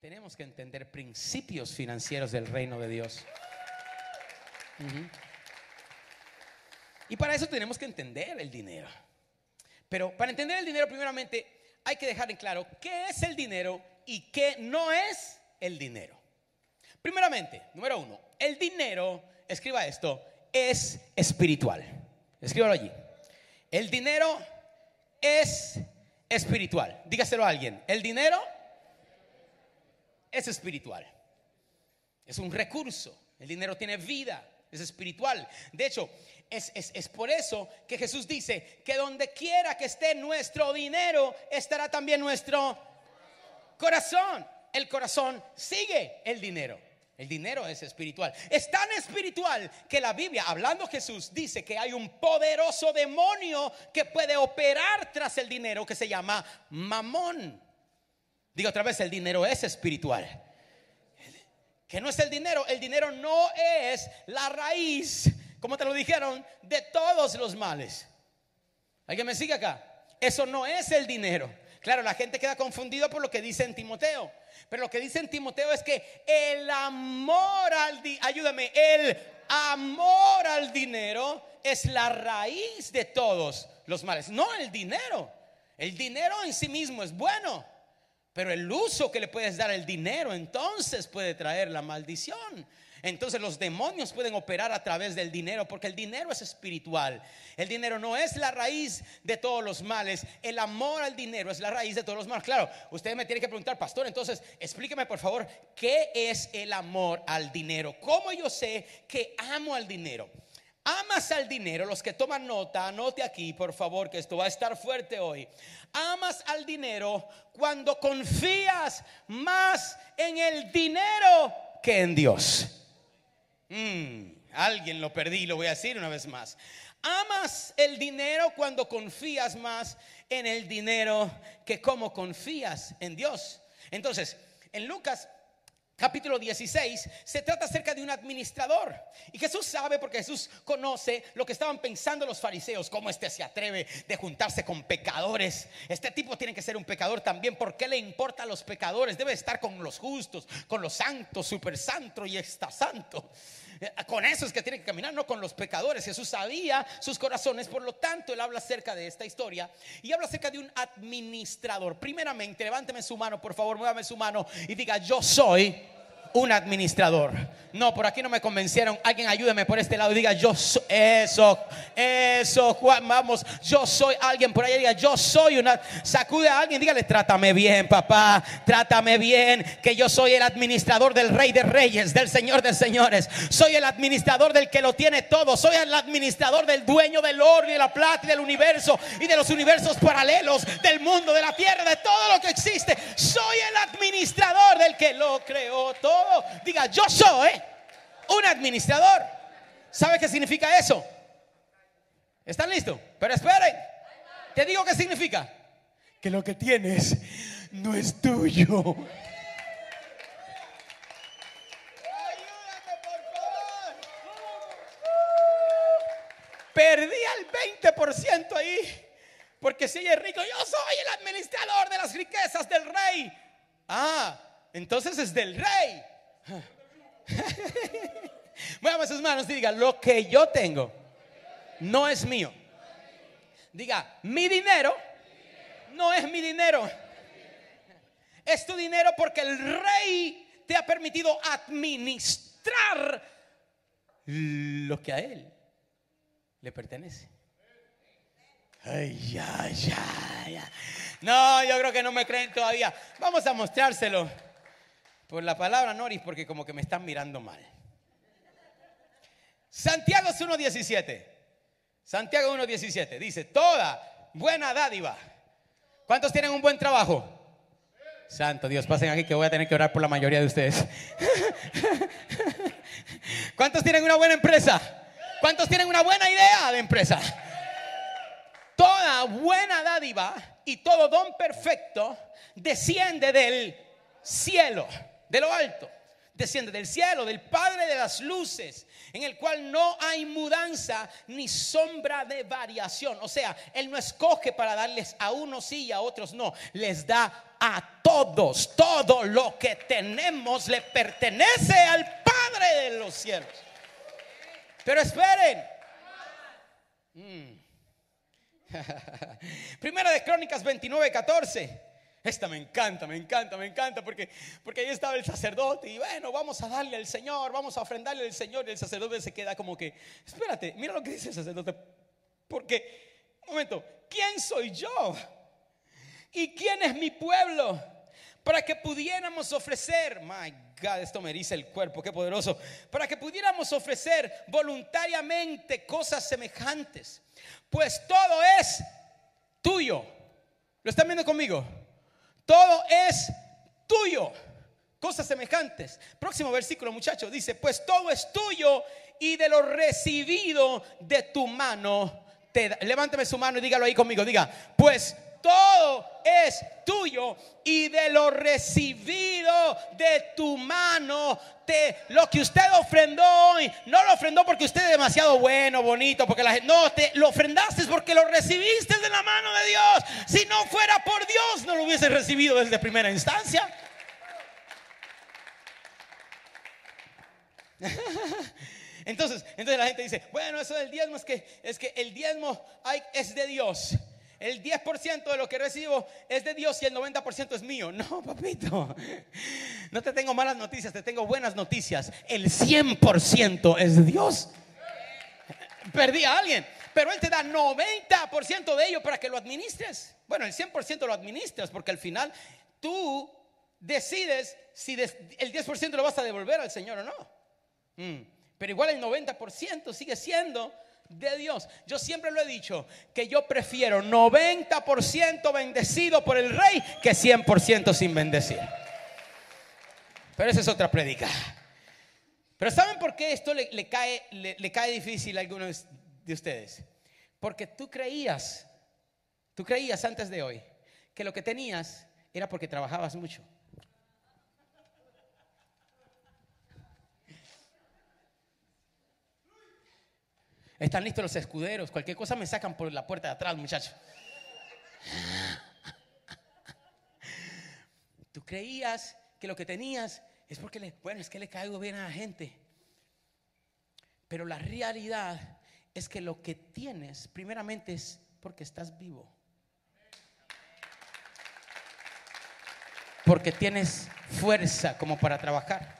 tenemos que entender principios financieros del reino de Dios. Y para eso tenemos que entender el dinero. Pero para entender el dinero, primeramente, hay que dejar en claro qué es el dinero y qué no es el dinero. Primeramente, número uno, el dinero, escriba esto, es espiritual. Escríbalo allí. El dinero es espiritual. Dígaselo a alguien. El dinero es espiritual. Es un recurso. El dinero tiene vida. Es espiritual. De hecho, es, es- es por eso que Jesús dice que donde quiera que esté nuestro dinero, estará también nuestro corazón. El corazón sigue el dinero. El dinero es espiritual. Es tan espiritual que la Biblia, hablando Jesús, dice que hay un poderoso demonio que puede operar tras el dinero que se llama mamón. Digo otra vez, el dinero es espiritual. Que no es el dinero, el dinero no es la raíz, como te lo dijeron, de todos los males. ¿Alguien me sigue acá? Eso no es el dinero. Claro, la gente queda confundida por lo que dice en Timoteo. Pero lo que dice en Timoteo es que el amor al dinero, ayúdame, el amor al dinero es la raíz de todos los males. No el dinero. El dinero en sí mismo es bueno. Pero el uso que le puedes dar al dinero entonces puede traer la maldición. Entonces los demonios pueden operar a través del dinero porque el dinero es espiritual. El dinero no es la raíz de todos los males. El amor al dinero es la raíz de todos los males. Claro, usted me tiene que preguntar, pastor, entonces explíqueme por favor, ¿qué es el amor al dinero? ¿Cómo yo sé que amo al dinero? Amas al dinero, los que toman nota, anote aquí, por favor, que esto va a estar fuerte hoy. Amas al dinero cuando confías más en el dinero que en Dios. Mm, alguien lo perdí, lo voy a decir una vez más. Amas el dinero cuando confías más en el dinero que como confías en Dios. Entonces, en Lucas capítulo 16 se trata acerca de un administrador. Y Jesús sabe porque Jesús conoce lo que estaban pensando los fariseos, cómo este se atreve de juntarse con pecadores. Este tipo tiene que ser un pecador también. ¿Por qué le importa a los pecadores? Debe estar con los justos, con los santos, super santo y está santo. Con eso es que tiene que caminar, no con los pecadores. Jesús sabía sus corazones, por lo tanto, él habla acerca de esta historia y habla acerca de un administrador. Primeramente, levánteme su mano, por favor, muévame su mano y diga: Yo soy un administrador. No, por aquí no me convencieron. Alguien ayúdeme por este lado y diga: Yo soy eso, eso, Juan, vamos. Yo soy alguien por ahí. Diga: Yo soy una. Sacude a alguien, dígale: Trátame bien, papá, trátame bien. Que yo soy el administrador del Rey de Reyes, del Señor de Señores. Soy el administrador del que lo tiene todo. Soy el administrador del dueño del oro y de la plata y del universo y de los universos paralelos, del mundo, de la tierra, de todo lo que existe. Soy el administrador del que lo creó todo. Diga, yo soy un administrador. ¿Sabe qué significa eso? ¿Están listos? Pero esperen. Te digo qué significa. Que lo que tienes no es tuyo. Ayúdame, por favor. Perdí al 20% ahí. Porque si ella es rico, yo soy el administrador de las riquezas del rey. Ah, entonces es del rey. Muévame sus manos y diga, lo que yo tengo no es mío. Diga, mi dinero no es mi dinero. Es tu dinero porque el rey te ha permitido administrar lo que a él le pertenece. Ay, ya, ya. No, yo creo que no me creen todavía. Vamos a mostrárselo por la palabra Noris porque como que me están mirando mal. Santiago 1.17. Santiago 1.17 dice, toda buena dádiva. ¿Cuántos tienen un buen trabajo? Santo Dios, pasen aquí que voy a tener que orar por la mayoría de ustedes. ¿Cuántos tienen una buena empresa? ¿Cuántos tienen una buena idea de empresa? Toda buena dádiva y todo don perfecto desciende del cielo, de lo alto, desciende del cielo, del Padre de las luces, en el cual no hay mudanza ni sombra de variación. O sea, Él no escoge para darles a unos sí y a otros no. Les da a todos. Todo lo que tenemos le pertenece al Padre de los cielos. Pero esperen. Mm. Primera de Crónicas 29, 14. Esta me encanta, me encanta, me encanta, porque, porque ahí estaba el sacerdote y bueno, vamos a darle al Señor, vamos a ofrendarle al Señor y el sacerdote se queda como que, espérate, mira lo que dice el sacerdote, porque, un momento, ¿quién soy yo? ¿Y quién es mi pueblo? Para que pudiéramos ofrecer, my God, esto me eriza el cuerpo, qué poderoso, para que pudiéramos ofrecer voluntariamente cosas semejantes, pues todo es tuyo. ¿Lo están viendo conmigo? Todo es tuyo. Cosas semejantes. Próximo versículo, muchachos, dice, pues todo es tuyo y de lo recibido de tu mano te Levántame su mano y dígalo ahí conmigo. Diga, pues todo es tuyo y de lo recibido de tu mano, te, lo que usted ofrendó hoy, no lo ofrendó porque usted es demasiado bueno, bonito, porque la gente, no, te lo ofrendaste porque lo recibiste de la mano de Dios. Si no fuera por Dios, no lo hubiese recibido desde primera instancia. Entonces, entonces la gente dice, bueno, eso del diezmo es que es que el diezmo hay, es de Dios el 10% de lo que recibo es de Dios y el 90% es mío. No, papito. No te tengo malas noticias, te tengo buenas noticias. El 100% es de Dios. Perdí a alguien, pero Él te da 90% de ello para que lo administres. Bueno, el 100% lo administras porque al final tú decides si el 10% lo vas a devolver al Señor o no. Mm. Pero igual el 90% sigue siendo de Dios. Yo siempre lo he dicho, que yo prefiero 90% bendecido por el rey que 100% sin bendecir. Pero esa es otra predica. Pero ¿saben por qué esto le, cae, le, cae difícil a algunos de ustedes? Porque tú creías, tú creías antes de hoy que lo que tenías era porque trabajabas mucho. Están listos los escuderos. Cualquier cosa me sacan por la puerta de atrás, muchachos. Tú creías que lo que tenías es porque, le, bueno, es que le caigo bien a la gente. Pero la realidad es que lo que tienes, primeramente, es porque estás vivo. Porque tienes fuerza como para trabajar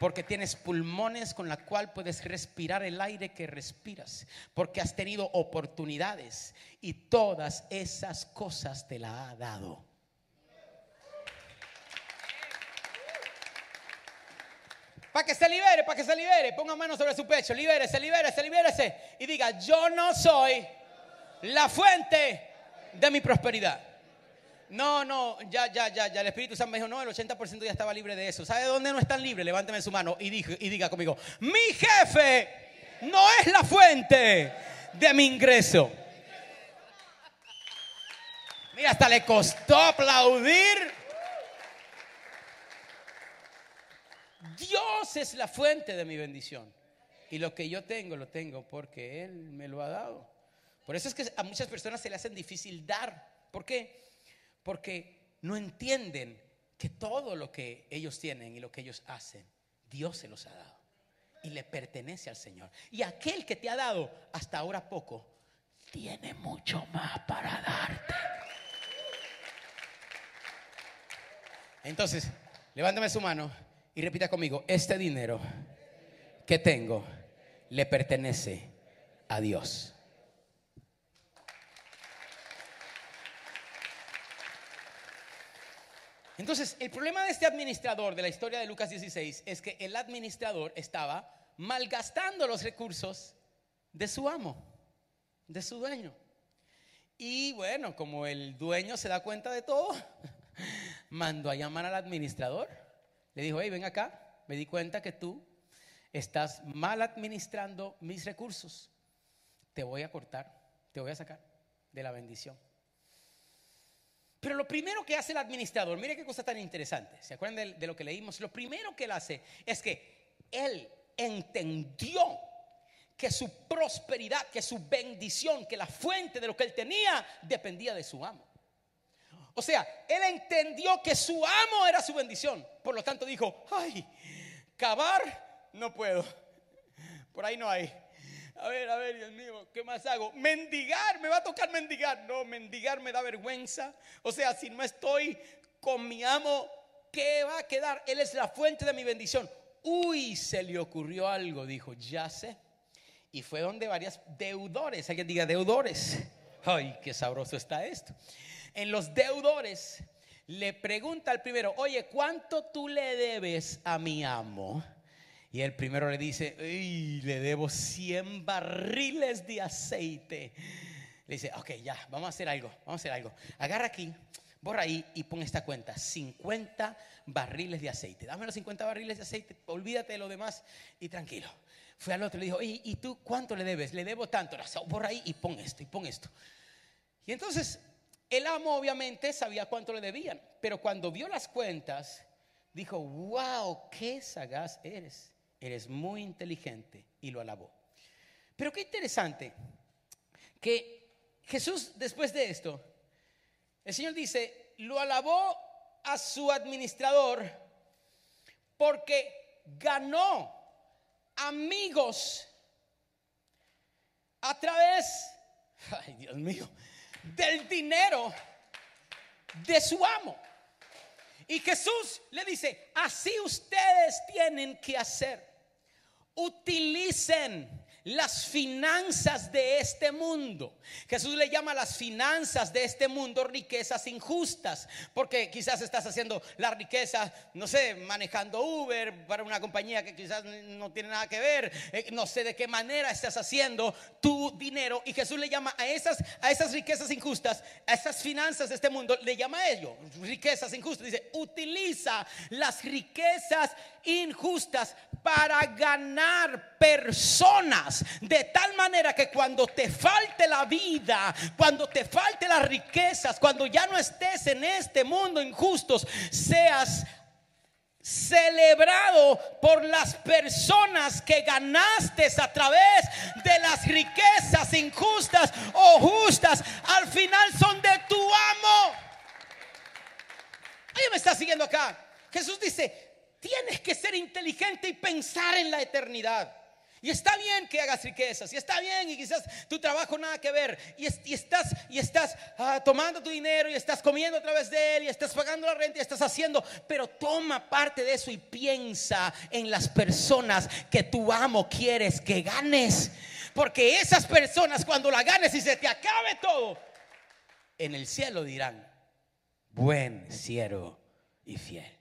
porque tienes pulmones con la cual puedes respirar el aire que respiras, porque has tenido oportunidades y todas esas cosas te la ha dado. Para que se libere, para que se libere, ponga mano sobre su pecho, libérese, libérese, libérese y diga, yo no soy la fuente de mi prosperidad. No, no, ya, ya, ya, ya. El Espíritu Santo me dijo, no, el 80% ya estaba libre de eso. ¿Sabe dónde no están libres? Levánteme su mano y, y diga conmigo, mi jefe no es la fuente de mi ingreso. Mira, hasta le costó aplaudir. Dios es la fuente de mi bendición. Y lo que yo tengo, lo tengo porque Él me lo ha dado. Por eso es que a muchas personas se le hacen difícil dar. ¿Por qué? Porque no entienden que todo lo que ellos tienen y lo que ellos hacen, Dios se los ha dado y le pertenece al Señor. Y aquel que te ha dado hasta ahora poco, tiene mucho más para darte. Entonces, levántame su mano y repita conmigo, este dinero que tengo le pertenece a Dios. Entonces, el problema de este administrador de la historia de Lucas 16 es que el administrador estaba malgastando los recursos de su amo, de su dueño. Y bueno, como el dueño se da cuenta de todo, mandó a llamar al administrador. Le dijo, hey, ven acá, me di cuenta que tú estás mal administrando mis recursos. Te voy a cortar, te voy a sacar de la bendición. Pero lo primero que hace el administrador, mire qué cosa tan interesante, ¿se acuerdan de, de lo que leímos? Lo primero que él hace es que él entendió que su prosperidad, que su bendición, que la fuente de lo que él tenía dependía de su amo. O sea, él entendió que su amo era su bendición. Por lo tanto dijo, ay, cavar no puedo. Por ahí no hay. A ver, a ver, Dios mío, ¿qué más hago? Mendigar, me va a tocar mendigar. No, mendigar me da vergüenza. O sea, si no estoy con mi amo, ¿qué va a quedar? Él es la fuente de mi bendición. Uy, se le ocurrió algo, dijo, ya sé. Y fue donde varias deudores, alguien diga deudores. Ay, qué sabroso está esto. En los deudores le pregunta al primero, oye, ¿cuánto tú le debes a mi amo? Y el primero le dice, le debo 100 barriles de aceite. Le dice, ok, ya, vamos a hacer algo, vamos a hacer algo. Agarra aquí, borra ahí y pon esta cuenta, 50 barriles de aceite. Dame los 50 barriles de aceite, olvídate de lo demás y tranquilo. Fue al otro y le dijo, ¿y, tú cuánto le debes? Le debo tanto. Por ahí y pon esto y pon esto. Y entonces el amo obviamente sabía cuánto le debían, pero cuando vio las cuentas, dijo, wow, qué sagaz eres. Eres muy inteligente y lo alabó. Pero qué interesante que Jesús después de esto, el Señor dice, lo alabó a su administrador porque ganó amigos a través, ay Dios mío, del dinero de su amo. Y Jesús le dice, así ustedes tienen que hacer. Utilicen las finanzas de este mundo. Jesús le llama las finanzas de este mundo riquezas injustas, porque quizás estás haciendo la riqueza, no sé, manejando Uber para una compañía que quizás no tiene nada que ver, eh, no sé de qué manera estás haciendo tu dinero y Jesús le llama a esas a esas riquezas injustas, a esas finanzas de este mundo, le llama a ello riquezas injustas. Dice, utiliza las riquezas injustas para ganar personas de tal manera que cuando te falte la vida, cuando te falte las riquezas, cuando ya no estés en este mundo injustos, seas celebrado por las personas que ganaste a través de las riquezas injustas o justas, al final son de tu amo. ¿Alguien me está siguiendo acá? Jesús dice, tienes que ser inteligente y pensar en la eternidad. Y está bien que hagas riquezas, y está bien, y quizás tu trabajo nada que ver, y, estás, y estás ah, tomando tu dinero, y estás comiendo a través de él, y estás pagando la renta, y estás haciendo, pero toma parte de eso y piensa en las personas que tu amo quieres que ganes. Porque esas personas cuando la ganes y se te acabe todo, en el cielo dirán, buen siervo y fiel.